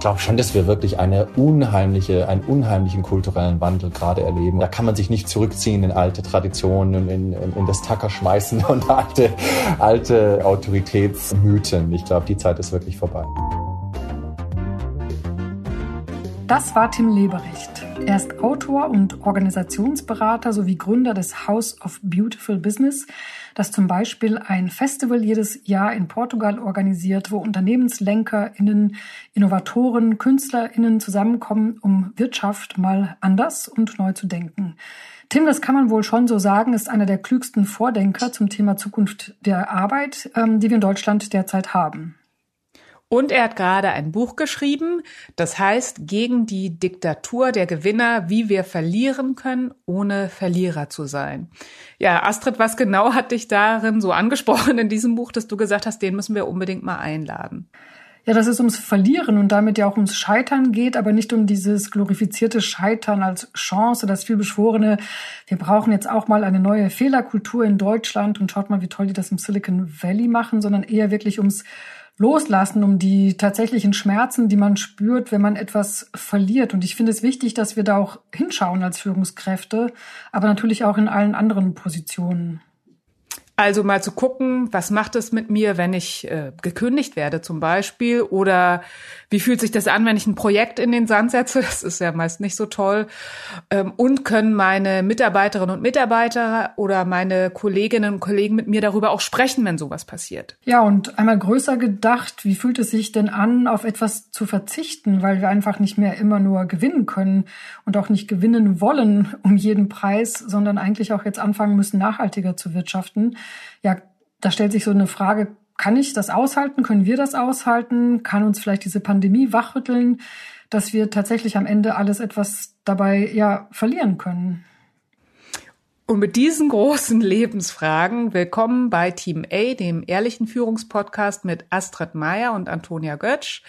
ich glaube schon, dass wir wirklich eine unheimliche, einen unheimlichen kulturellen Wandel gerade erleben. Da kann man sich nicht zurückziehen in alte Traditionen, in, in, in das Tacker schmeißen und alte, alte Autoritätsmythen. Ich glaube, die Zeit ist wirklich vorbei. Das war Tim Leberecht. Er ist Autor und Organisationsberater sowie Gründer des House of Beautiful Business, das zum Beispiel ein Festival jedes Jahr in Portugal organisiert, wo UnternehmenslenkerInnen, Innovatoren, KünstlerInnen zusammenkommen, um Wirtschaft mal anders und neu zu denken. Tim, das kann man wohl schon so sagen, ist einer der klügsten Vordenker zum Thema Zukunft der Arbeit, ähm, die wir in Deutschland derzeit haben. Und er hat gerade ein Buch geschrieben, das heißt Gegen die Diktatur der Gewinner, wie wir verlieren können, ohne Verlierer zu sein. Ja, Astrid, was genau hat dich darin so angesprochen in diesem Buch, dass du gesagt hast, den müssen wir unbedingt mal einladen? Ja, dass es ums Verlieren und damit ja auch ums Scheitern geht, aber nicht um dieses glorifizierte Scheitern als Chance, das vielbeschworene, wir brauchen jetzt auch mal eine neue Fehlerkultur in Deutschland und schaut mal, wie toll die das im Silicon Valley machen, sondern eher wirklich ums loslassen, um die tatsächlichen Schmerzen, die man spürt, wenn man etwas verliert. Und ich finde es wichtig, dass wir da auch hinschauen als Führungskräfte, aber natürlich auch in allen anderen Positionen. Also mal zu gucken, was macht es mit mir, wenn ich äh, gekündigt werde zum Beispiel? Oder wie fühlt sich das an, wenn ich ein Projekt in den Sand setze, das ist ja meist nicht so toll. Ähm, und können meine Mitarbeiterinnen und Mitarbeiter oder meine Kolleginnen und Kollegen mit mir darüber auch sprechen, wenn sowas passiert. Ja, und einmal größer gedacht, wie fühlt es sich denn an, auf etwas zu verzichten, weil wir einfach nicht mehr immer nur gewinnen können und auch nicht gewinnen wollen um jeden Preis, sondern eigentlich auch jetzt anfangen müssen, nachhaltiger zu wirtschaften ja, da stellt sich so eine Frage, kann ich das aushalten? Können wir das aushalten? Kann uns vielleicht diese Pandemie wachrütteln, dass wir tatsächlich am Ende alles etwas dabei ja verlieren können? Und mit diesen großen Lebensfragen willkommen bei Team A, dem ehrlichen Führungspodcast mit Astrid Meyer und Antonia Götsch.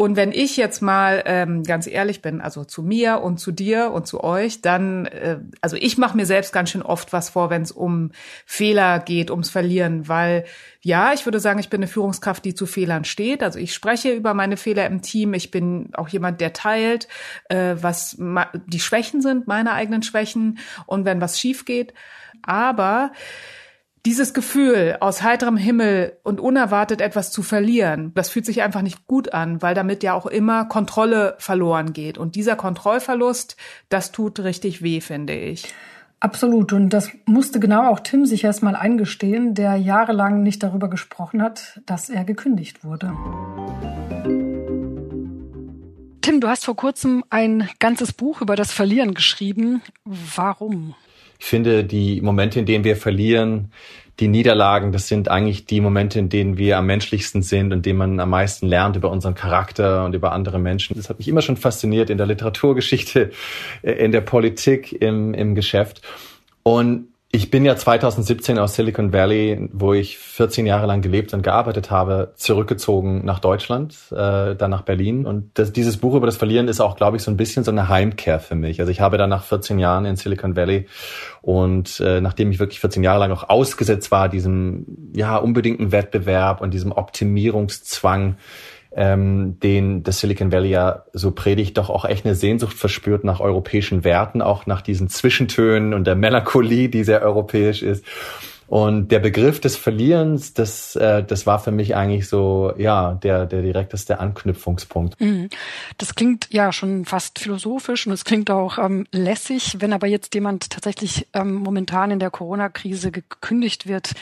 Und wenn ich jetzt mal ähm, ganz ehrlich bin, also zu mir und zu dir und zu euch, dann, äh, also ich mache mir selbst ganz schön oft was vor, wenn es um Fehler geht, ums Verlieren, weil ja, ich würde sagen, ich bin eine Führungskraft, die zu Fehlern steht. Also ich spreche über meine Fehler im Team. Ich bin auch jemand, der teilt, äh, was die Schwächen sind, meine eigenen Schwächen und wenn was schief geht. Aber dieses Gefühl, aus heiterem Himmel und unerwartet etwas zu verlieren, das fühlt sich einfach nicht gut an, weil damit ja auch immer Kontrolle verloren geht. Und dieser Kontrollverlust, das tut richtig weh, finde ich. Absolut. Und das musste genau auch Tim sich erst mal eingestehen, der jahrelang nicht darüber gesprochen hat, dass er gekündigt wurde. Tim, du hast vor kurzem ein ganzes Buch über das Verlieren geschrieben. Warum? Ich finde, die Momente, in denen wir verlieren, die Niederlagen, das sind eigentlich die Momente, in denen wir am menschlichsten sind und denen man am meisten lernt über unseren Charakter und über andere Menschen. Das hat mich immer schon fasziniert in der Literaturgeschichte, in der Politik, im, im Geschäft. Und ich bin ja 2017 aus Silicon Valley, wo ich 14 Jahre lang gelebt und gearbeitet habe, zurückgezogen nach Deutschland, äh, dann nach Berlin. Und das, dieses Buch über das Verlieren ist auch, glaube ich, so ein bisschen so eine Heimkehr für mich. Also ich habe dann nach 14 Jahren in Silicon Valley und äh, nachdem ich wirklich 14 Jahre lang auch ausgesetzt war, diesem ja unbedingten Wettbewerb und diesem Optimierungszwang, ähm, den das Silicon Valley ja so predigt, doch auch echt eine Sehnsucht verspürt nach europäischen Werten, auch nach diesen Zwischentönen und der Melancholie, die sehr europäisch ist. Und der Begriff des Verlierens, das, äh, das war für mich eigentlich so, ja, der, der direkteste Anknüpfungspunkt. Mhm. Das klingt ja schon fast philosophisch und es klingt auch ähm, lässig. Wenn aber jetzt jemand tatsächlich ähm, momentan in der Corona-Krise gekündigt wird,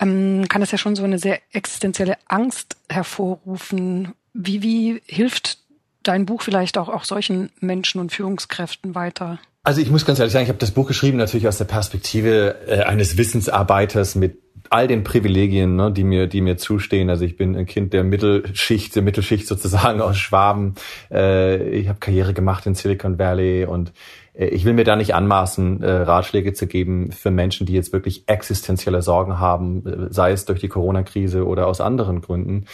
ähm, kann es ja schon so eine sehr existenzielle Angst hervorrufen. Wie, wie hilft dein Buch vielleicht auch, auch solchen Menschen und Führungskräften weiter? Also ich muss ganz ehrlich sagen, ich habe das Buch geschrieben natürlich aus der Perspektive äh, eines Wissensarbeiters mit all den Privilegien, ne, die mir, die mir zustehen. Also ich bin ein Kind der Mittelschicht, der Mittelschicht sozusagen aus Schwaben. Äh, ich habe Karriere gemacht in Silicon Valley und äh, ich will mir da nicht anmaßen, äh, Ratschläge zu geben für Menschen, die jetzt wirklich existenzielle Sorgen haben, äh, sei es durch die Corona-Krise oder aus anderen Gründen.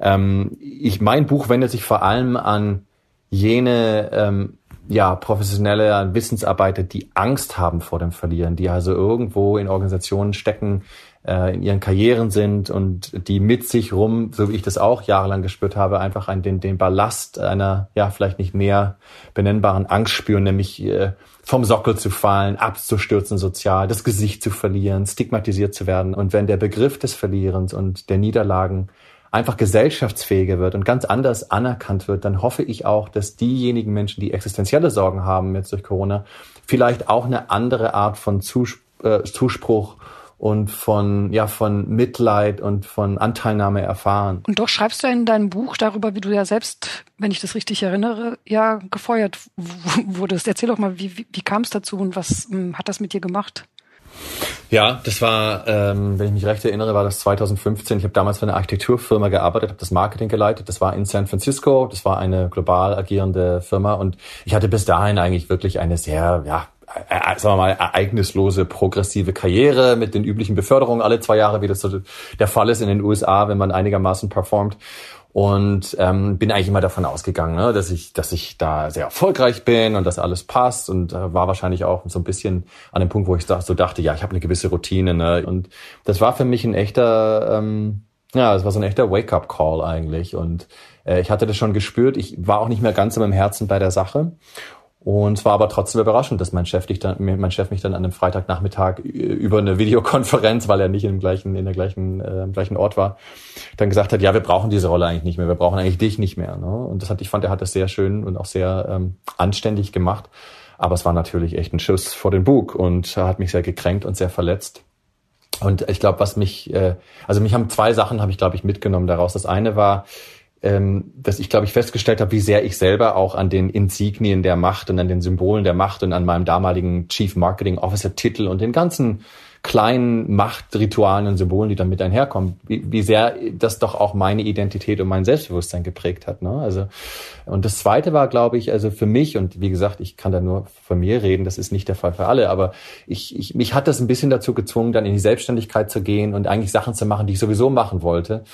Ähm, ich, mein Buch wendet sich vor allem an jene ähm, ja, professionelle Wissensarbeiter, die Angst haben vor dem Verlieren, die also irgendwo in Organisationen stecken, äh, in ihren Karrieren sind und die mit sich rum, so wie ich das auch jahrelang gespürt habe, einfach einen, den, den Ballast einer, ja, vielleicht nicht mehr benennbaren Angst spüren, nämlich äh, vom Sockel zu fallen, abzustürzen sozial, das Gesicht zu verlieren, stigmatisiert zu werden. Und wenn der Begriff des Verlierens und der Niederlagen einfach gesellschaftsfähiger wird und ganz anders anerkannt wird, dann hoffe ich auch, dass diejenigen Menschen, die existenzielle Sorgen haben jetzt durch Corona, vielleicht auch eine andere Art von äh, Zuspruch und von, ja, von Mitleid und von Anteilnahme erfahren. Und doch schreibst du in deinem Buch darüber, wie du ja selbst, wenn ich das richtig erinnere, ja gefeuert wurdest. Erzähl doch mal, wie, wie, wie kam es dazu und was ähm, hat das mit dir gemacht? Ja, das war, ähm, wenn ich mich recht erinnere, war das 2015. Ich habe damals für eine Architekturfirma gearbeitet, habe das Marketing geleitet. Das war in San Francisco. Das war eine global agierende Firma und ich hatte bis dahin eigentlich wirklich eine sehr, ja, äh, äh, sagen wir mal, ereignislose, progressive Karriere mit den üblichen Beförderungen alle zwei Jahre, wie das so der Fall ist in den USA, wenn man einigermaßen performt und ähm, bin eigentlich immer davon ausgegangen, ne, dass ich, dass ich da sehr erfolgreich bin und dass alles passt und äh, war wahrscheinlich auch so ein bisschen an dem Punkt, wo ich so dachte, ja, ich habe eine gewisse Routine. Ne? Und das war für mich ein echter, ähm, ja, es war so ein echter Wake-up-Call eigentlich. Und äh, ich hatte das schon gespürt. Ich war auch nicht mehr ganz in meinem Herzen bei der Sache und es war aber trotzdem überraschend, dass mein Chef, dich dann, mein Chef mich dann an einem Freitagnachmittag über eine Videokonferenz, weil er nicht im gleichen, in der gleichen, äh, im gleichen Ort war, dann gesagt hat, ja, wir brauchen diese Rolle eigentlich nicht mehr, wir brauchen eigentlich dich nicht mehr. Ne? Und das hat, ich fand, er hat das sehr schön und auch sehr ähm, anständig gemacht. Aber es war natürlich echt ein Schuss vor den Bug und hat mich sehr gekränkt und sehr verletzt. Und ich glaube, was mich, äh, also mich haben zwei Sachen, habe ich, glaube ich, mitgenommen daraus. Das eine war, ähm, dass ich, glaube ich, festgestellt habe, wie sehr ich selber auch an den Insignien der Macht und an den Symbolen der Macht und an meinem damaligen Chief Marketing Officer Titel und den ganzen kleinen Machtritualen und Symbolen, die damit einherkommen, wie, wie sehr das doch auch meine Identität und mein Selbstbewusstsein geprägt hat. Ne? Also und das Zweite war, glaube ich, also für mich und wie gesagt, ich kann da nur von mir reden, das ist nicht der Fall für alle, aber ich, ich mich hat das ein bisschen dazu gezwungen, dann in die Selbstständigkeit zu gehen und eigentlich Sachen zu machen, die ich sowieso machen wollte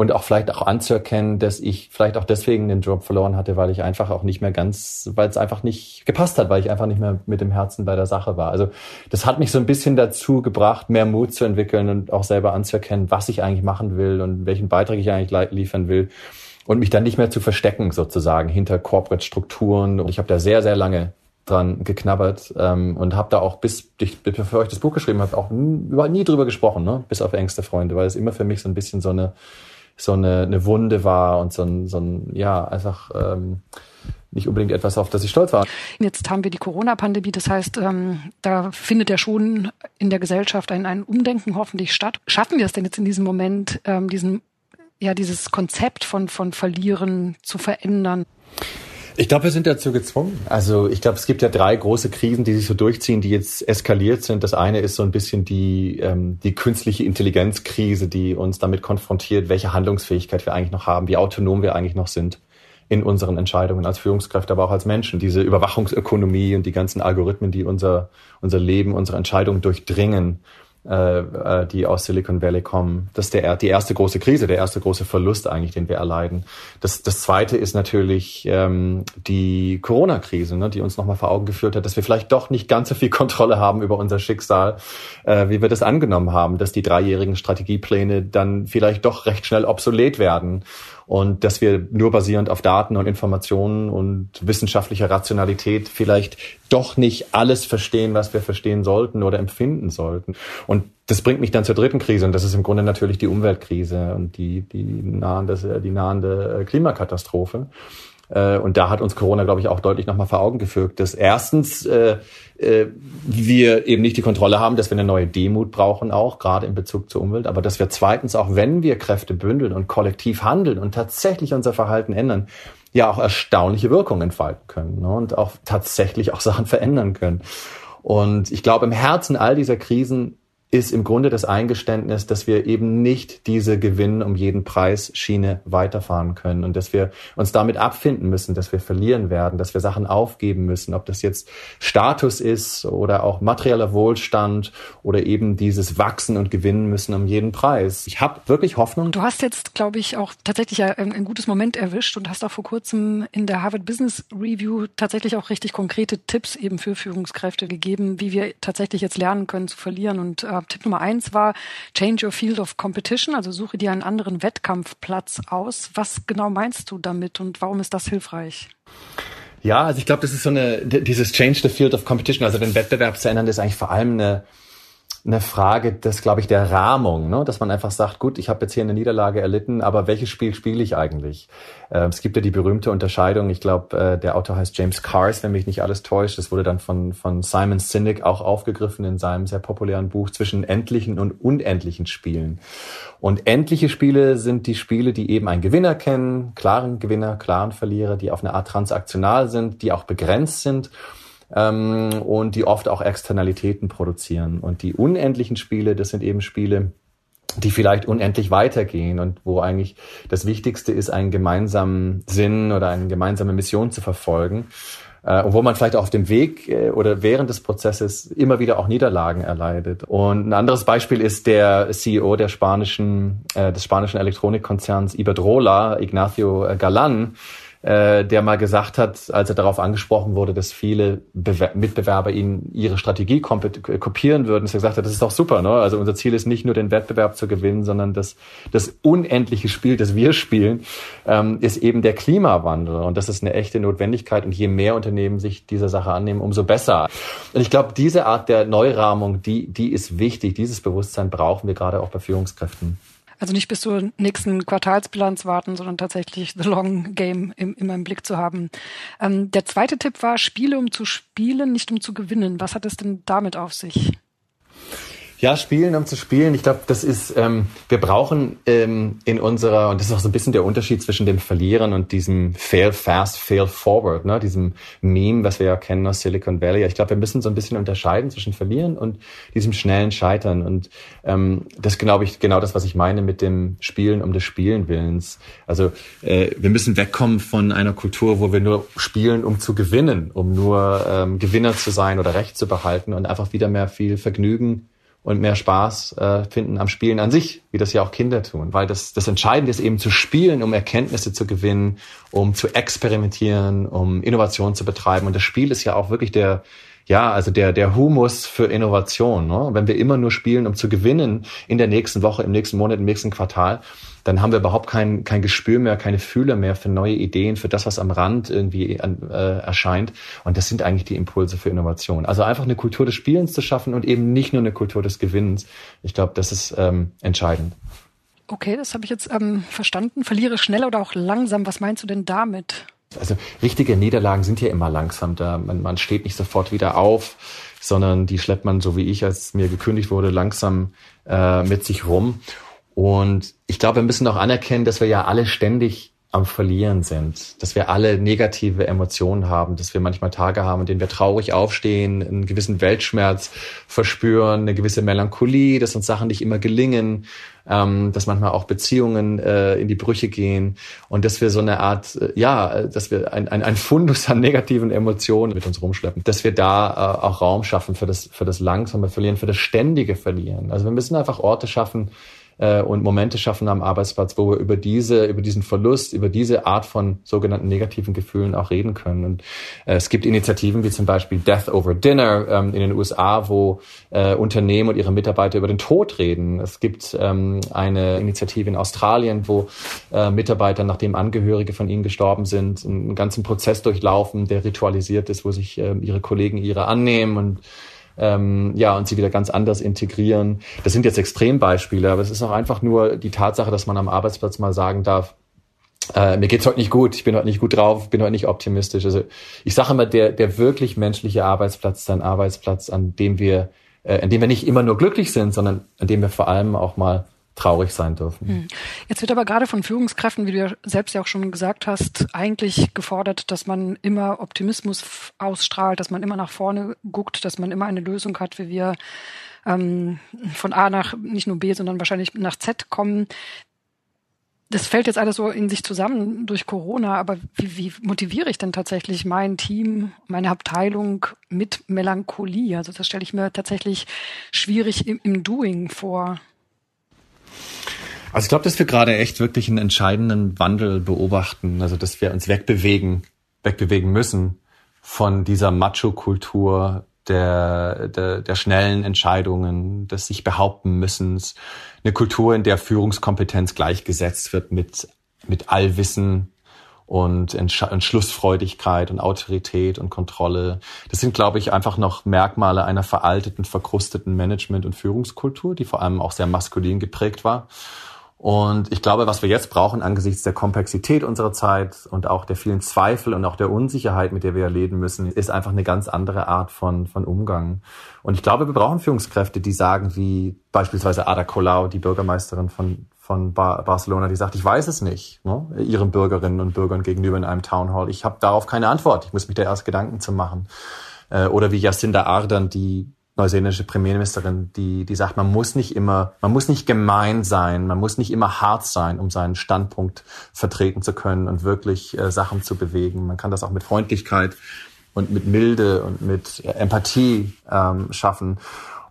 und auch vielleicht auch anzuerkennen, dass ich vielleicht auch deswegen den Job verloren hatte, weil ich einfach auch nicht mehr ganz, weil es einfach nicht gepasst hat, weil ich einfach nicht mehr mit dem Herzen bei der Sache war. Also das hat mich so ein bisschen dazu gebracht, mehr Mut zu entwickeln und auch selber anzuerkennen, was ich eigentlich machen will und welchen Beitrag ich eigentlich liefern will und mich dann nicht mehr zu verstecken sozusagen hinter Corporate Strukturen. Und ich habe da sehr, sehr lange dran geknabbert ähm, und habe da auch bis, bevor ich das Buch geschrieben habe, auch nie, nie drüber gesprochen, ne? bis auf engste Freunde, weil es immer für mich so ein bisschen so eine so eine, eine Wunde war und so ein, so ein ja, einfach ähm, nicht unbedingt etwas, auf das ich stolz war. Jetzt haben wir die Corona-Pandemie, das heißt, ähm, da findet ja schon in der Gesellschaft ein, ein Umdenken hoffentlich statt. Schaffen wir es denn jetzt in diesem Moment, ähm, diesen, ja, dieses Konzept von, von Verlieren zu verändern? Ich glaube, wir sind dazu gezwungen. Also ich glaube, es gibt ja drei große Krisen, die sich so durchziehen, die jetzt eskaliert sind. Das eine ist so ein bisschen die, ähm, die künstliche Intelligenzkrise, die uns damit konfrontiert, welche Handlungsfähigkeit wir eigentlich noch haben, wie autonom wir eigentlich noch sind in unseren Entscheidungen als Führungskräfte, aber auch als Menschen. Diese Überwachungsökonomie und die ganzen Algorithmen, die unser, unser Leben, unsere Entscheidungen durchdringen äh, äh, die aus Silicon Valley kommen. Das ist der, die erste große Krise, der erste große Verlust eigentlich, den wir erleiden. Das, das zweite ist natürlich ähm, die Corona-Krise, ne, die uns nochmal vor Augen geführt hat, dass wir vielleicht doch nicht ganz so viel Kontrolle haben über unser Schicksal, äh, wie wir das angenommen haben, dass die dreijährigen Strategiepläne dann vielleicht doch recht schnell obsolet werden und dass wir nur basierend auf Daten und Informationen und wissenschaftlicher Rationalität vielleicht doch nicht alles verstehen, was wir verstehen sollten oder empfinden sollten. Und das bringt mich dann zur dritten Krise und das ist im Grunde natürlich die Umweltkrise und die, die, nahende, die nahende Klimakatastrophe. Äh, und da hat uns Corona, glaube ich, auch deutlich nochmal vor Augen geführt, dass erstens äh, äh, wir eben nicht die Kontrolle haben, dass wir eine neue Demut brauchen, auch gerade in Bezug zur Umwelt, aber dass wir zweitens auch, wenn wir Kräfte bündeln und kollektiv handeln und tatsächlich unser Verhalten ändern, ja auch erstaunliche Wirkungen entfalten können ne? und auch tatsächlich auch Sachen verändern können. Und ich glaube, im Herzen all dieser Krisen ist im Grunde das Eingeständnis, dass wir eben nicht diese Gewinn um jeden Preis Schiene weiterfahren können und dass wir uns damit abfinden müssen, dass wir verlieren werden, dass wir Sachen aufgeben müssen, ob das jetzt Status ist oder auch materieller Wohlstand oder eben dieses Wachsen und Gewinnen müssen um jeden Preis. Ich habe wirklich Hoffnung. Du hast jetzt, glaube ich, auch tatsächlich ein, gutes Moment erwischt und hast auch vor kurzem in der Harvard Business Review tatsächlich auch richtig konkrete Tipps eben für Führungskräfte gegeben, wie wir tatsächlich jetzt lernen können zu verlieren und äh, Tipp Nummer eins war Change your field of competition, also suche dir einen anderen Wettkampfplatz aus. Was genau meinst du damit und warum ist das hilfreich? Ja, also ich glaube, das ist so eine, dieses Change the field of competition, also den Wettbewerb zu ändern, das ist eigentlich vor allem eine, eine Frage des, glaube ich, der Rahmung, ne? dass man einfach sagt, gut, ich habe jetzt hier eine Niederlage erlitten, aber welches Spiel spiele ich eigentlich? Äh, es gibt ja die berühmte Unterscheidung, ich glaube, äh, der Autor heißt James Cars, wenn mich nicht alles täuscht. Das wurde dann von, von Simon Sinek auch aufgegriffen in seinem sehr populären Buch zwischen endlichen und unendlichen Spielen. Und endliche Spiele sind die Spiele, die eben einen Gewinner kennen, klaren Gewinner, klaren Verlierer, die auf eine Art transaktional sind, die auch begrenzt sind ähm, und die oft auch Externalitäten produzieren. Und die unendlichen Spiele, das sind eben Spiele, die vielleicht unendlich weitergehen und wo eigentlich das Wichtigste ist, einen gemeinsamen Sinn oder eine gemeinsame Mission zu verfolgen. Äh, und wo man vielleicht auch auf dem Weg äh, oder während des Prozesses immer wieder auch Niederlagen erleidet. Und ein anderes Beispiel ist der CEO der spanischen, äh, des spanischen Elektronikkonzerns Iberdrola, Ignacio Galan, äh, der mal gesagt hat, als er darauf angesprochen wurde, dass viele Bewer Mitbewerber ihn ihre Strategie kopieren würden, dass er gesagt hat, das ist doch super. Ne? Also unser Ziel ist nicht nur den Wettbewerb zu gewinnen, sondern das, das unendliche Spiel, das wir spielen, ähm, ist eben der Klimawandel. Und das ist eine echte Notwendigkeit. Und je mehr Unternehmen sich dieser Sache annehmen, umso besser. Und ich glaube, diese Art der Neurahmung, die, die ist wichtig. Dieses Bewusstsein brauchen wir gerade auch bei Führungskräften. Also nicht bis zur nächsten Quartalsbilanz warten, sondern tatsächlich the long game im, immer im Blick zu haben. Ähm, der zweite Tipp war, Spiele um zu spielen, nicht um zu gewinnen. Was hat es denn damit auf sich? Ja, spielen, um zu spielen. Ich glaube, das ist, ähm, wir brauchen ähm, in unserer, und das ist auch so ein bisschen der Unterschied zwischen dem Verlieren und diesem Fail fast, Fail forward, ne? diesem Meme, was wir ja kennen aus Silicon Valley. Ich glaube, wir müssen so ein bisschen unterscheiden zwischen Verlieren und diesem schnellen Scheitern. Und ähm, das glaube ich genau das, was ich meine mit dem Spielen um des Spielen Willens. Also äh, wir müssen wegkommen von einer Kultur, wo wir nur spielen, um zu gewinnen, um nur ähm, Gewinner zu sein oder Recht zu behalten und einfach wieder mehr viel Vergnügen und mehr Spaß äh, finden am Spielen an sich, wie das ja auch Kinder tun. Weil das, das Entscheidende ist eben zu spielen, um Erkenntnisse zu gewinnen, um zu experimentieren, um Innovation zu betreiben. Und das Spiel ist ja auch wirklich der, ja, also der, der Humus für Innovation. Ne? Wenn wir immer nur spielen, um zu gewinnen in der nächsten Woche, im nächsten Monat, im nächsten Quartal, dann haben wir überhaupt kein, kein Gespür mehr, keine Fühler mehr für neue Ideen, für das, was am Rand irgendwie äh, erscheint. Und das sind eigentlich die Impulse für Innovation. Also einfach eine Kultur des Spielens zu schaffen und eben nicht nur eine Kultur des Gewinnens. Ich glaube, das ist ähm, entscheidend. Okay, das habe ich jetzt ähm, verstanden. Verliere schnell oder auch langsam. Was meinst du denn damit? Also richtige Niederlagen sind ja immer langsam. Da man, man steht nicht sofort wieder auf, sondern die schleppt man, so wie ich, als mir gekündigt wurde, langsam äh, mit sich rum. Und ich glaube, wir müssen auch anerkennen, dass wir ja alle ständig am Verlieren sind, dass wir alle negative Emotionen haben, dass wir manchmal Tage haben, in denen wir traurig aufstehen, einen gewissen Weltschmerz verspüren, eine gewisse Melancholie, dass uns Sachen nicht immer gelingen, ähm, dass manchmal auch Beziehungen äh, in die Brüche gehen und dass wir so eine Art, äh, ja, dass wir ein, ein, ein Fundus an negativen Emotionen mit uns rumschleppen, dass wir da äh, auch Raum schaffen für das, für das langsame Verlieren, für das ständige Verlieren. Also wir müssen einfach Orte schaffen, äh, und Momente schaffen am Arbeitsplatz, wo wir über diese, über diesen Verlust, über diese Art von sogenannten negativen Gefühlen auch reden können. Und äh, es gibt Initiativen wie zum Beispiel Death Over Dinner ähm, in den USA, wo äh, Unternehmen und ihre Mitarbeiter über den Tod reden. Es gibt ähm, eine Initiative in Australien, wo äh, Mitarbeiter, nachdem Angehörige von ihnen gestorben sind, einen ganzen Prozess durchlaufen, der ritualisiert ist, wo sich äh, ihre Kollegen ihre annehmen und ähm, ja, und sie wieder ganz anders integrieren. Das sind jetzt Extrembeispiele, aber es ist auch einfach nur die Tatsache, dass man am Arbeitsplatz mal sagen darf, äh, mir geht's heute nicht gut, ich bin heute nicht gut drauf, bin heute nicht optimistisch. Also ich sage immer, der, der wirklich menschliche Arbeitsplatz ist ein Arbeitsplatz, an dem wir, äh, an dem wir nicht immer nur glücklich sind, sondern an dem wir vor allem auch mal traurig sein dürfen. Hm. Jetzt wird aber gerade von Führungskräften, wie du ja selbst ja auch schon gesagt hast, eigentlich gefordert, dass man immer Optimismus ausstrahlt, dass man immer nach vorne guckt, dass man immer eine Lösung hat, wie wir ähm, von A nach nicht nur B, sondern wahrscheinlich nach Z kommen. Das fällt jetzt alles so in sich zusammen durch Corona, aber wie, wie motiviere ich denn tatsächlich mein Team, meine Abteilung mit Melancholie? Also das stelle ich mir tatsächlich schwierig im, im Doing vor. Also ich glaube, dass wir gerade echt wirklich einen entscheidenden Wandel beobachten. Also dass wir uns wegbewegen, wegbewegen müssen von dieser Macho-Kultur der, der, der schnellen Entscheidungen, des sich behaupten müssens, eine Kultur, in der Führungskompetenz gleichgesetzt wird mit, mit Allwissen und Entschlussfreudigkeit und Autorität und Kontrolle. Das sind, glaube ich, einfach noch Merkmale einer veralteten, verkrusteten Management- und Führungskultur, die vor allem auch sehr maskulin geprägt war. Und ich glaube, was wir jetzt brauchen angesichts der Komplexität unserer Zeit und auch der vielen Zweifel und auch der Unsicherheit, mit der wir leben müssen, ist einfach eine ganz andere Art von, von Umgang. Und ich glaube, wir brauchen Führungskräfte, die sagen, wie beispielsweise Ada Colau, die Bürgermeisterin von, von Bar Barcelona, die sagt, ich weiß es nicht, ne, ihren Bürgerinnen und Bürgern gegenüber in einem Town Hall. Ich habe darauf keine Antwort. Ich muss mich da erst Gedanken zu machen. Äh, oder wie Jacinda Ardern, die neuseeländische Premierministerin, die, die sagt, man muss nicht immer, man muss nicht gemein sein, man muss nicht immer hart sein, um seinen Standpunkt vertreten zu können und wirklich äh, Sachen zu bewegen. Man kann das auch mit Freundlichkeit und mit Milde und mit Empathie ähm, schaffen.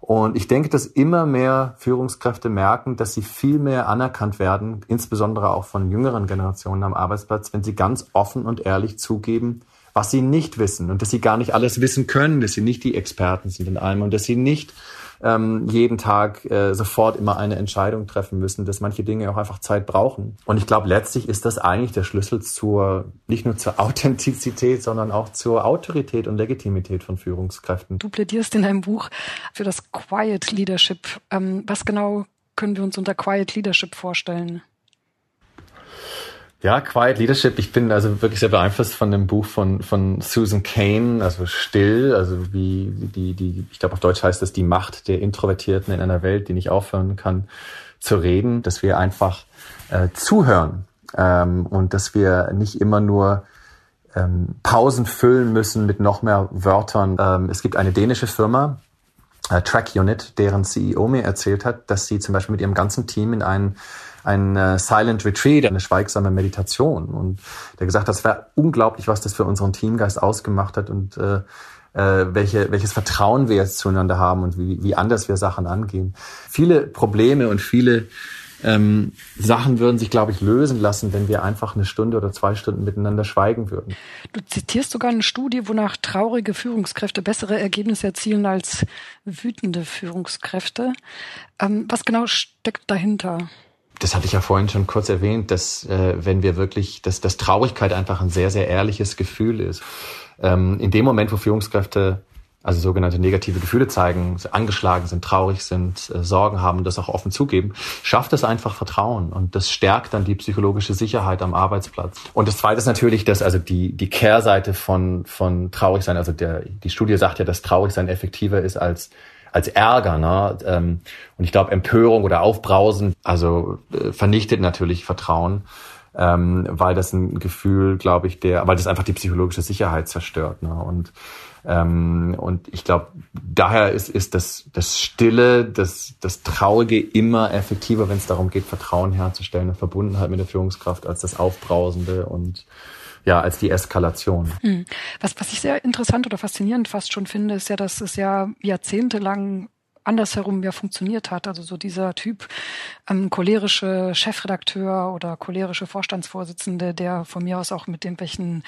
Und ich denke, dass immer mehr Führungskräfte merken, dass sie viel mehr anerkannt werden, insbesondere auch von jüngeren Generationen am Arbeitsplatz, wenn sie ganz offen und ehrlich zugeben, was sie nicht wissen und dass sie gar nicht alles wissen können, dass sie nicht die Experten sind in allem und dass sie nicht ähm, jeden Tag äh, sofort immer eine Entscheidung treffen müssen, dass manche Dinge auch einfach Zeit brauchen. Und ich glaube, letztlich ist das eigentlich der Schlüssel zur, nicht nur zur Authentizität, sondern auch zur Autorität und Legitimität von Führungskräften. Du plädierst in deinem Buch für das Quiet Leadership. Ähm, was genau können wir uns unter Quiet Leadership vorstellen? Ja, Quiet Leadership. Ich bin also wirklich sehr beeinflusst von dem Buch von, von Susan Kane, also Still, also wie die, die, ich glaube auf Deutsch heißt es die Macht der Introvertierten in einer Welt, die nicht aufhören kann zu reden, dass wir einfach äh, zuhören ähm, und dass wir nicht immer nur ähm, Pausen füllen müssen mit noch mehr Wörtern. Ähm, es gibt eine dänische Firma, äh, Track Unit, deren CEO mir erzählt hat, dass sie zum Beispiel mit ihrem ganzen Team in einen ein äh, Silent Retreat, eine schweigsame Meditation. Und der gesagt, das wäre unglaublich, was das für unseren Teamgeist ausgemacht hat und äh, äh, welche, welches Vertrauen wir jetzt zueinander haben und wie, wie anders wir Sachen angehen. Viele Probleme und viele ähm, Sachen würden sich, glaube ich, lösen lassen, wenn wir einfach eine Stunde oder zwei Stunden miteinander schweigen würden. Du zitierst sogar eine Studie, wonach traurige Führungskräfte bessere Ergebnisse erzielen als wütende Führungskräfte. Ähm, was genau steckt dahinter? Das hatte ich ja vorhin schon kurz erwähnt, dass äh, wenn wir wirklich, dass, dass Traurigkeit einfach ein sehr, sehr ehrliches Gefühl ist. Ähm, in dem Moment, wo Führungskräfte also sogenannte negative Gefühle zeigen, angeschlagen sind, traurig sind, äh, Sorgen haben das auch offen zugeben, schafft es einfach Vertrauen und das stärkt dann die psychologische Sicherheit am Arbeitsplatz. Und das Zweite ist natürlich, dass also die die Kehrseite von von traurig sein, also der die Studie sagt ja, dass traurig sein effektiver ist als als Ärger. Ne? Ähm, und ich glaube, Empörung oder Aufbrausen, also äh, vernichtet natürlich Vertrauen, ähm, weil das ein Gefühl, glaube ich, der, weil das einfach die psychologische Sicherheit zerstört. Ne? Und ähm, und ich glaube, daher ist, ist das, das Stille, das, das Traurige immer effektiver, wenn es darum geht, Vertrauen herzustellen und Verbundenheit mit der Führungskraft, als das Aufbrausende und ja, als die Eskalation. Hm. Was, was ich sehr interessant oder faszinierend fast schon finde, ist ja, dass es ja jahrzehntelang andersherum ja funktioniert hat. Also so dieser Typ ähm, cholerische Chefredakteur oder cholerische Vorstandsvorsitzende, der von mir aus auch mit irgendwelchen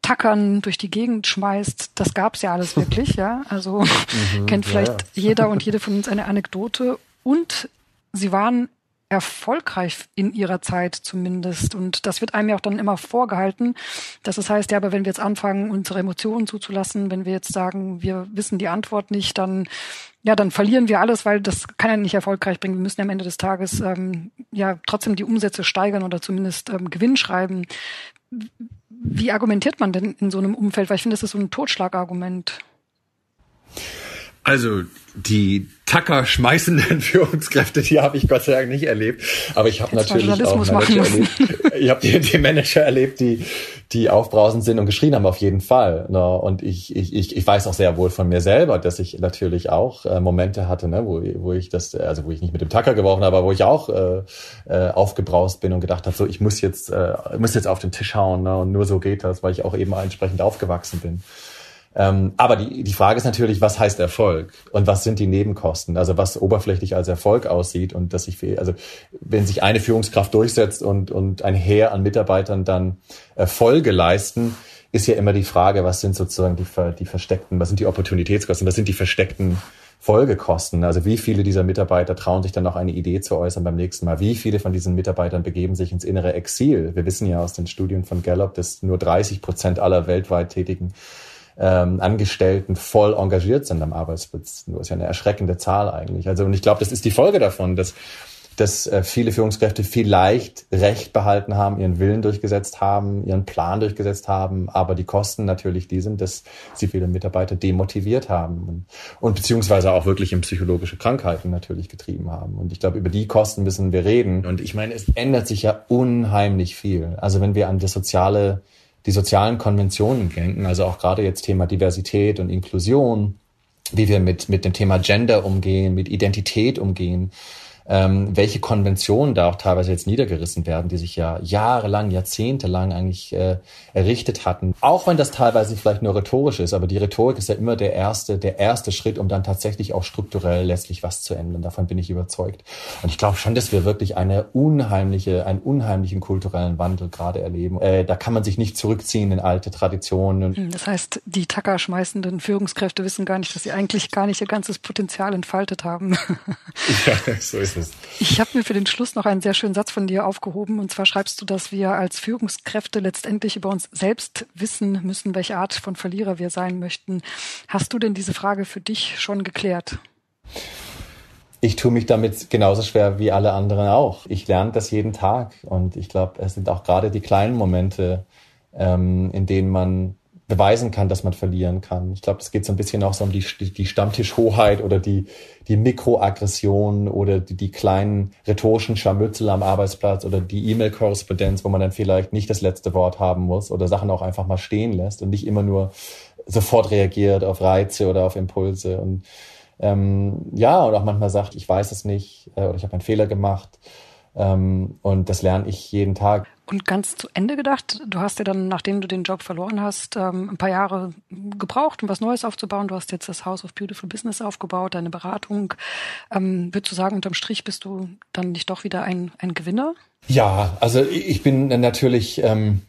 Tackern durch die Gegend schmeißt, das gab's ja alles wirklich, ja. Also mhm, kennt vielleicht ja, ja. jeder und jede von uns eine Anekdote. Und sie waren erfolgreich in ihrer Zeit zumindest. Und das wird einem ja auch dann immer vorgehalten. Dass es heißt, ja, aber wenn wir jetzt anfangen, unsere Emotionen zuzulassen, wenn wir jetzt sagen, wir wissen die Antwort nicht, dann ja, dann verlieren wir alles, weil das kann ja nicht erfolgreich bringen. Wir müssen am Ende des Tages ähm, ja trotzdem die Umsätze steigern oder zumindest ähm, Gewinn schreiben. Wie argumentiert man denn in so einem Umfeld? Weil ich finde, das ist so ein Totschlagargument. Also die Tacker schmeißenden Führungskräfte, die habe ich Gott sei Dank nicht erlebt. Aber ich habe natürlich auch Manager erlebt. Ich habe die, die, Manager erlebt, die, die aufbrausend sind und geschrien haben auf jeden Fall. Ne? Und ich, ich, ich, weiß auch sehr wohl von mir selber, dass ich natürlich auch äh, Momente hatte, ne, wo, wo ich das, also wo ich nicht mit dem Tacker geworfen habe, aber wo ich auch äh, äh, aufgebraust bin und gedacht habe, so ich muss jetzt, äh, muss jetzt auf den Tisch hauen. Ne? Und nur so geht das, weil ich auch eben entsprechend aufgewachsen bin. Ähm, aber die, die Frage ist natürlich, was heißt Erfolg und was sind die Nebenkosten? Also was oberflächlich als Erfolg aussieht und dass sich, also wenn sich eine Führungskraft durchsetzt und, und ein Heer an Mitarbeitern dann Erfolge leisten, ist ja immer die Frage, was sind sozusagen die, die versteckten, was sind die Opportunitätskosten, was sind die versteckten Folgekosten. Also wie viele dieser Mitarbeiter trauen sich dann noch eine Idee zu äußern beim nächsten Mal? Wie viele von diesen Mitarbeitern begeben sich ins innere Exil? Wir wissen ja aus den Studien von Gallup, dass nur 30 Prozent aller weltweit tätigen ähm, Angestellten voll engagiert sind am Arbeitsplatz. Das ist ja eine erschreckende Zahl eigentlich. Also und ich glaube, das ist die Folge davon, dass dass äh, viele Führungskräfte vielleicht Recht behalten haben, ihren Willen durchgesetzt haben, ihren Plan durchgesetzt haben, aber die Kosten natürlich die sind, dass sie viele Mitarbeiter demotiviert haben und, und beziehungsweise auch wirklich in psychologische Krankheiten natürlich getrieben haben. Und ich glaube, über die Kosten müssen wir reden. Und ich meine, es ändert sich ja unheimlich viel. Also wenn wir an das soziale, die sozialen Konventionen denken, also auch gerade jetzt Thema Diversität und Inklusion, wie wir mit, mit dem Thema Gender umgehen, mit Identität umgehen, ähm, welche Konventionen da auch teilweise jetzt niedergerissen werden, die sich ja jahrelang, jahrzehntelang eigentlich äh, errichtet hatten. Auch wenn das teilweise vielleicht nur rhetorisch ist, aber die Rhetorik ist ja immer der erste, der erste Schritt, um dann tatsächlich auch strukturell letztlich was zu ändern. Davon bin ich überzeugt. Und ich glaube schon, dass wir wirklich eine unheimliche, einen unheimlichen kulturellen Wandel gerade erleben. Äh, da kann man sich nicht zurückziehen in alte Traditionen. Hm, das heißt, die Tacker schmeißenden Führungskräfte wissen gar nicht, dass sie eigentlich gar nicht ihr ganzes Potenzial entfaltet haben. ja, so ist es. Ich habe mir für den Schluss noch einen sehr schönen Satz von dir aufgehoben. Und zwar schreibst du, dass wir als Führungskräfte letztendlich über uns selbst wissen müssen, welche Art von Verlierer wir sein möchten. Hast du denn diese Frage für dich schon geklärt? Ich tue mich damit genauso schwer wie alle anderen auch. Ich lerne das jeden Tag. Und ich glaube, es sind auch gerade die kleinen Momente, ähm, in denen man beweisen kann, dass man verlieren kann. Ich glaube, es geht so ein bisschen auch so um die, die Stammtischhoheit oder die, die Mikroaggression oder die, die kleinen rhetorischen Scharmützel am Arbeitsplatz oder die E-Mail-Korrespondenz, wo man dann vielleicht nicht das letzte Wort haben muss oder Sachen auch einfach mal stehen lässt und nicht immer nur sofort reagiert auf Reize oder auf Impulse. Und ähm, ja, und auch manchmal sagt, ich weiß es nicht äh, oder ich habe einen Fehler gemacht. Ähm, und das lerne ich jeden Tag. Und ganz zu Ende gedacht, du hast ja dann, nachdem du den Job verloren hast, ähm, ein paar Jahre gebraucht, um was Neues aufzubauen. Du hast jetzt das House of Beautiful Business aufgebaut, deine Beratung. Ähm, würdest du sagen, unterm Strich bist du dann nicht doch wieder ein, ein Gewinner? Ja, also ich bin natürlich ähm,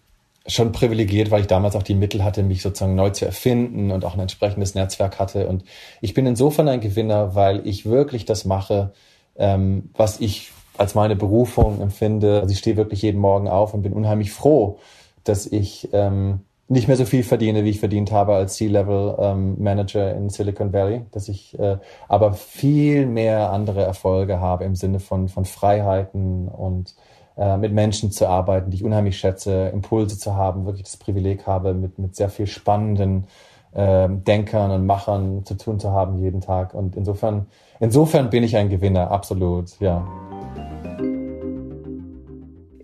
schon privilegiert, weil ich damals auch die Mittel hatte, mich sozusagen neu zu erfinden und auch ein entsprechendes Netzwerk hatte. Und ich bin insofern ein Gewinner, weil ich wirklich das mache, ähm, was ich als meine Berufung empfinde. Also ich stehe wirklich jeden Morgen auf und bin unheimlich froh, dass ich ähm, nicht mehr so viel verdiene, wie ich verdient habe als C-Level ähm, Manager in Silicon Valley, dass ich äh, aber viel mehr andere Erfolge habe im Sinne von, von Freiheiten und äh, mit Menschen zu arbeiten, die ich unheimlich schätze, Impulse zu haben, wirklich das Privileg habe, mit, mit sehr viel spannenden äh, Denkern und Machern zu tun zu haben jeden Tag. Und insofern, insofern bin ich ein Gewinner, absolut, ja.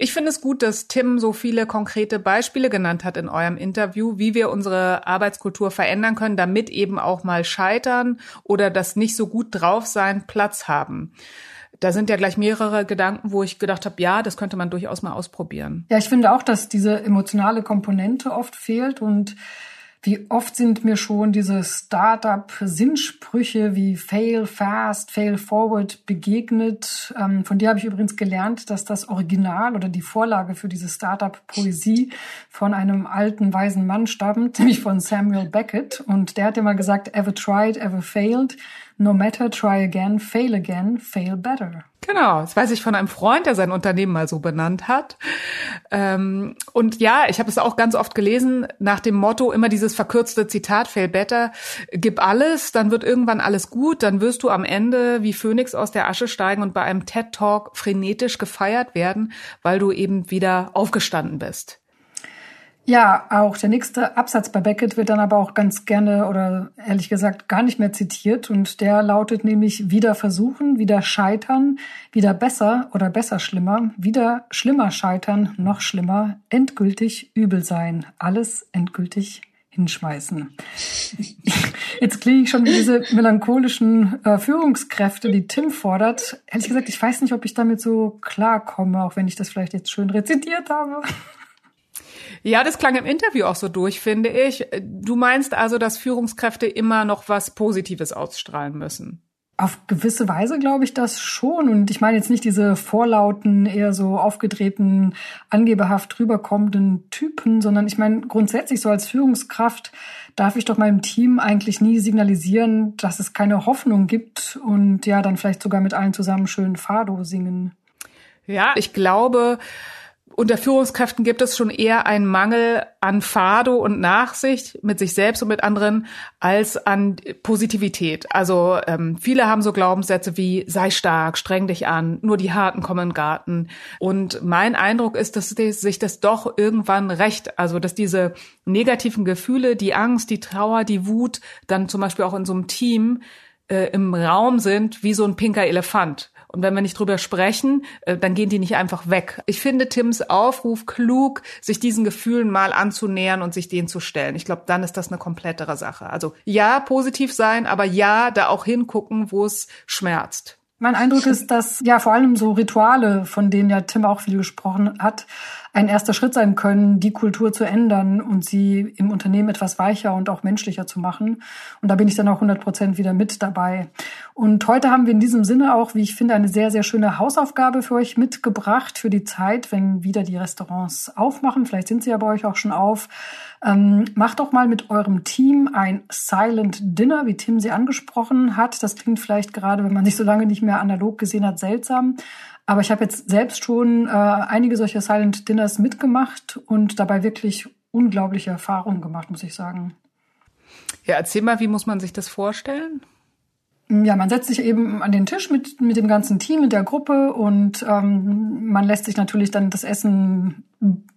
Ich finde es gut, dass Tim so viele konkrete Beispiele genannt hat in eurem Interview, wie wir unsere Arbeitskultur verändern können, damit eben auch mal Scheitern oder das nicht so gut drauf sein Platz haben. Da sind ja gleich mehrere Gedanken, wo ich gedacht habe, ja, das könnte man durchaus mal ausprobieren. Ja, ich finde auch, dass diese emotionale Komponente oft fehlt und wie oft sind mir schon diese Startup-Sinnsprüche wie Fail Fast, Fail Forward begegnet. Ähm, von dir habe ich übrigens gelernt, dass das Original oder die Vorlage für diese Startup-Poesie von einem alten, weisen Mann stammt, nämlich von Samuel Beckett. Und der hat immer gesagt, ever tried, ever failed. No matter, try again, fail again, fail better. Genau, das weiß ich von einem Freund, der sein Unternehmen mal so benannt hat. Ähm, und ja, ich habe es auch ganz oft gelesen, nach dem Motto immer dieses verkürzte Zitat, fail better, gib alles, dann wird irgendwann alles gut, dann wirst du am Ende wie Phönix aus der Asche steigen und bei einem TED-Talk frenetisch gefeiert werden, weil du eben wieder aufgestanden bist. Ja, auch der nächste Absatz bei Beckett wird dann aber auch ganz gerne oder ehrlich gesagt gar nicht mehr zitiert und der lautet nämlich wieder versuchen, wieder scheitern, wieder besser oder besser schlimmer, wieder schlimmer scheitern, noch schlimmer, endgültig übel sein, alles endgültig hinschmeißen. Jetzt klinge ich schon wie diese melancholischen äh, Führungskräfte, die Tim fordert. Ehrlich gesagt, ich weiß nicht, ob ich damit so klarkomme, auch wenn ich das vielleicht jetzt schön rezitiert habe. Ja, das klang im Interview auch so durch, finde ich. Du meinst also, dass Führungskräfte immer noch was Positives ausstrahlen müssen? Auf gewisse Weise glaube ich das schon. Und ich meine jetzt nicht diese vorlauten, eher so aufgedrehten, angeberhaft rüberkommenden Typen, sondern ich meine grundsätzlich so als Führungskraft darf ich doch meinem Team eigentlich nie signalisieren, dass es keine Hoffnung gibt und ja, dann vielleicht sogar mit allen zusammen schön Fado singen. Ja, ich glaube, unter Führungskräften gibt es schon eher einen Mangel an Fado und Nachsicht mit sich selbst und mit anderen als an Positivität. Also ähm, viele haben so Glaubenssätze wie sei stark, streng dich an, nur die Harten kommen in den Garten. Und mein Eindruck ist, dass sich das doch irgendwann recht, also dass diese negativen Gefühle, die Angst, die Trauer, die Wut dann zum Beispiel auch in so einem Team äh, im Raum sind wie so ein pinker Elefant. Und wenn wir nicht drüber sprechen, äh, dann gehen die nicht einfach weg. Ich finde Tims Aufruf klug, sich diesen Gefühlen mal anzunähern und sich denen zu stellen. Ich glaube, dann ist das eine komplettere Sache. Also ja, positiv sein, aber ja, da auch hingucken, wo es schmerzt. Mein Eindruck ist, dass ja vor allem so Rituale, von denen ja Tim auch viel gesprochen hat, ein erster Schritt sein können, die Kultur zu ändern und sie im Unternehmen etwas weicher und auch menschlicher zu machen. Und da bin ich dann auch 100 Prozent wieder mit dabei. Und heute haben wir in diesem Sinne auch, wie ich finde, eine sehr, sehr schöne Hausaufgabe für euch mitgebracht für die Zeit, wenn wieder die Restaurants aufmachen. Vielleicht sind sie ja bei euch auch schon auf. Ähm, macht doch mal mit eurem Team ein Silent Dinner, wie Tim sie angesprochen hat. Das klingt vielleicht gerade, wenn man sich so lange nicht mehr analog gesehen hat, seltsam. Aber ich habe jetzt selbst schon äh, einige solcher Silent Dinners mitgemacht und dabei wirklich unglaubliche Erfahrungen gemacht, muss ich sagen. Ja, erzähl mal, wie muss man sich das vorstellen? Ja, man setzt sich eben an den Tisch mit, mit dem ganzen Team, mit der Gruppe und ähm, man lässt sich natürlich dann das Essen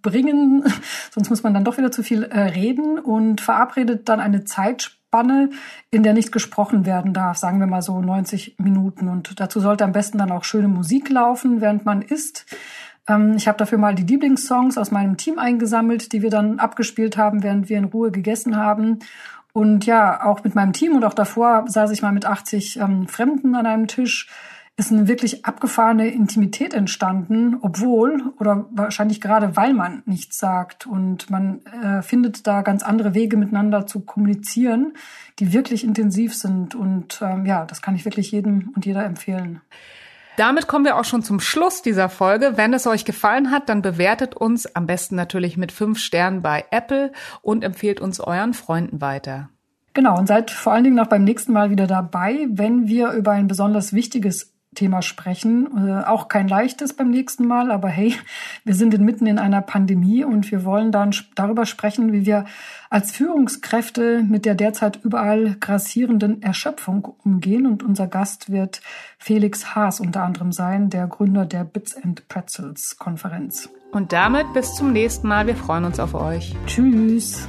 bringen, sonst muss man dann doch wieder zu viel äh, reden und verabredet dann eine Zeit Spanne, in der nicht gesprochen werden darf, sagen wir mal so 90 Minuten. Und dazu sollte am besten dann auch schöne Musik laufen, während man isst. Ähm, ich habe dafür mal die Lieblingssongs aus meinem Team eingesammelt, die wir dann abgespielt haben, während wir in Ruhe gegessen haben. Und ja, auch mit meinem Team und auch davor saß ich mal mit 80 ähm, Fremden an einem Tisch ist eine wirklich abgefahrene Intimität entstanden, obwohl oder wahrscheinlich gerade weil man nichts sagt und man äh, findet da ganz andere Wege miteinander zu kommunizieren, die wirklich intensiv sind und ähm, ja, das kann ich wirklich jedem und jeder empfehlen. Damit kommen wir auch schon zum Schluss dieser Folge. Wenn es euch gefallen hat, dann bewertet uns am besten natürlich mit fünf Sternen bei Apple und empfehlt uns euren Freunden weiter. Genau, und seid vor allen Dingen auch beim nächsten Mal wieder dabei, wenn wir über ein besonders wichtiges Thema sprechen. Äh, auch kein leichtes beim nächsten Mal, aber hey, wir sind mitten in einer Pandemie und wir wollen dann darüber sprechen, wie wir als Führungskräfte mit der derzeit überall grassierenden Erschöpfung umgehen. Und unser Gast wird Felix Haas unter anderem sein, der Gründer der Bits and Pretzels Konferenz. Und damit bis zum nächsten Mal. Wir freuen uns auf euch. Tschüss.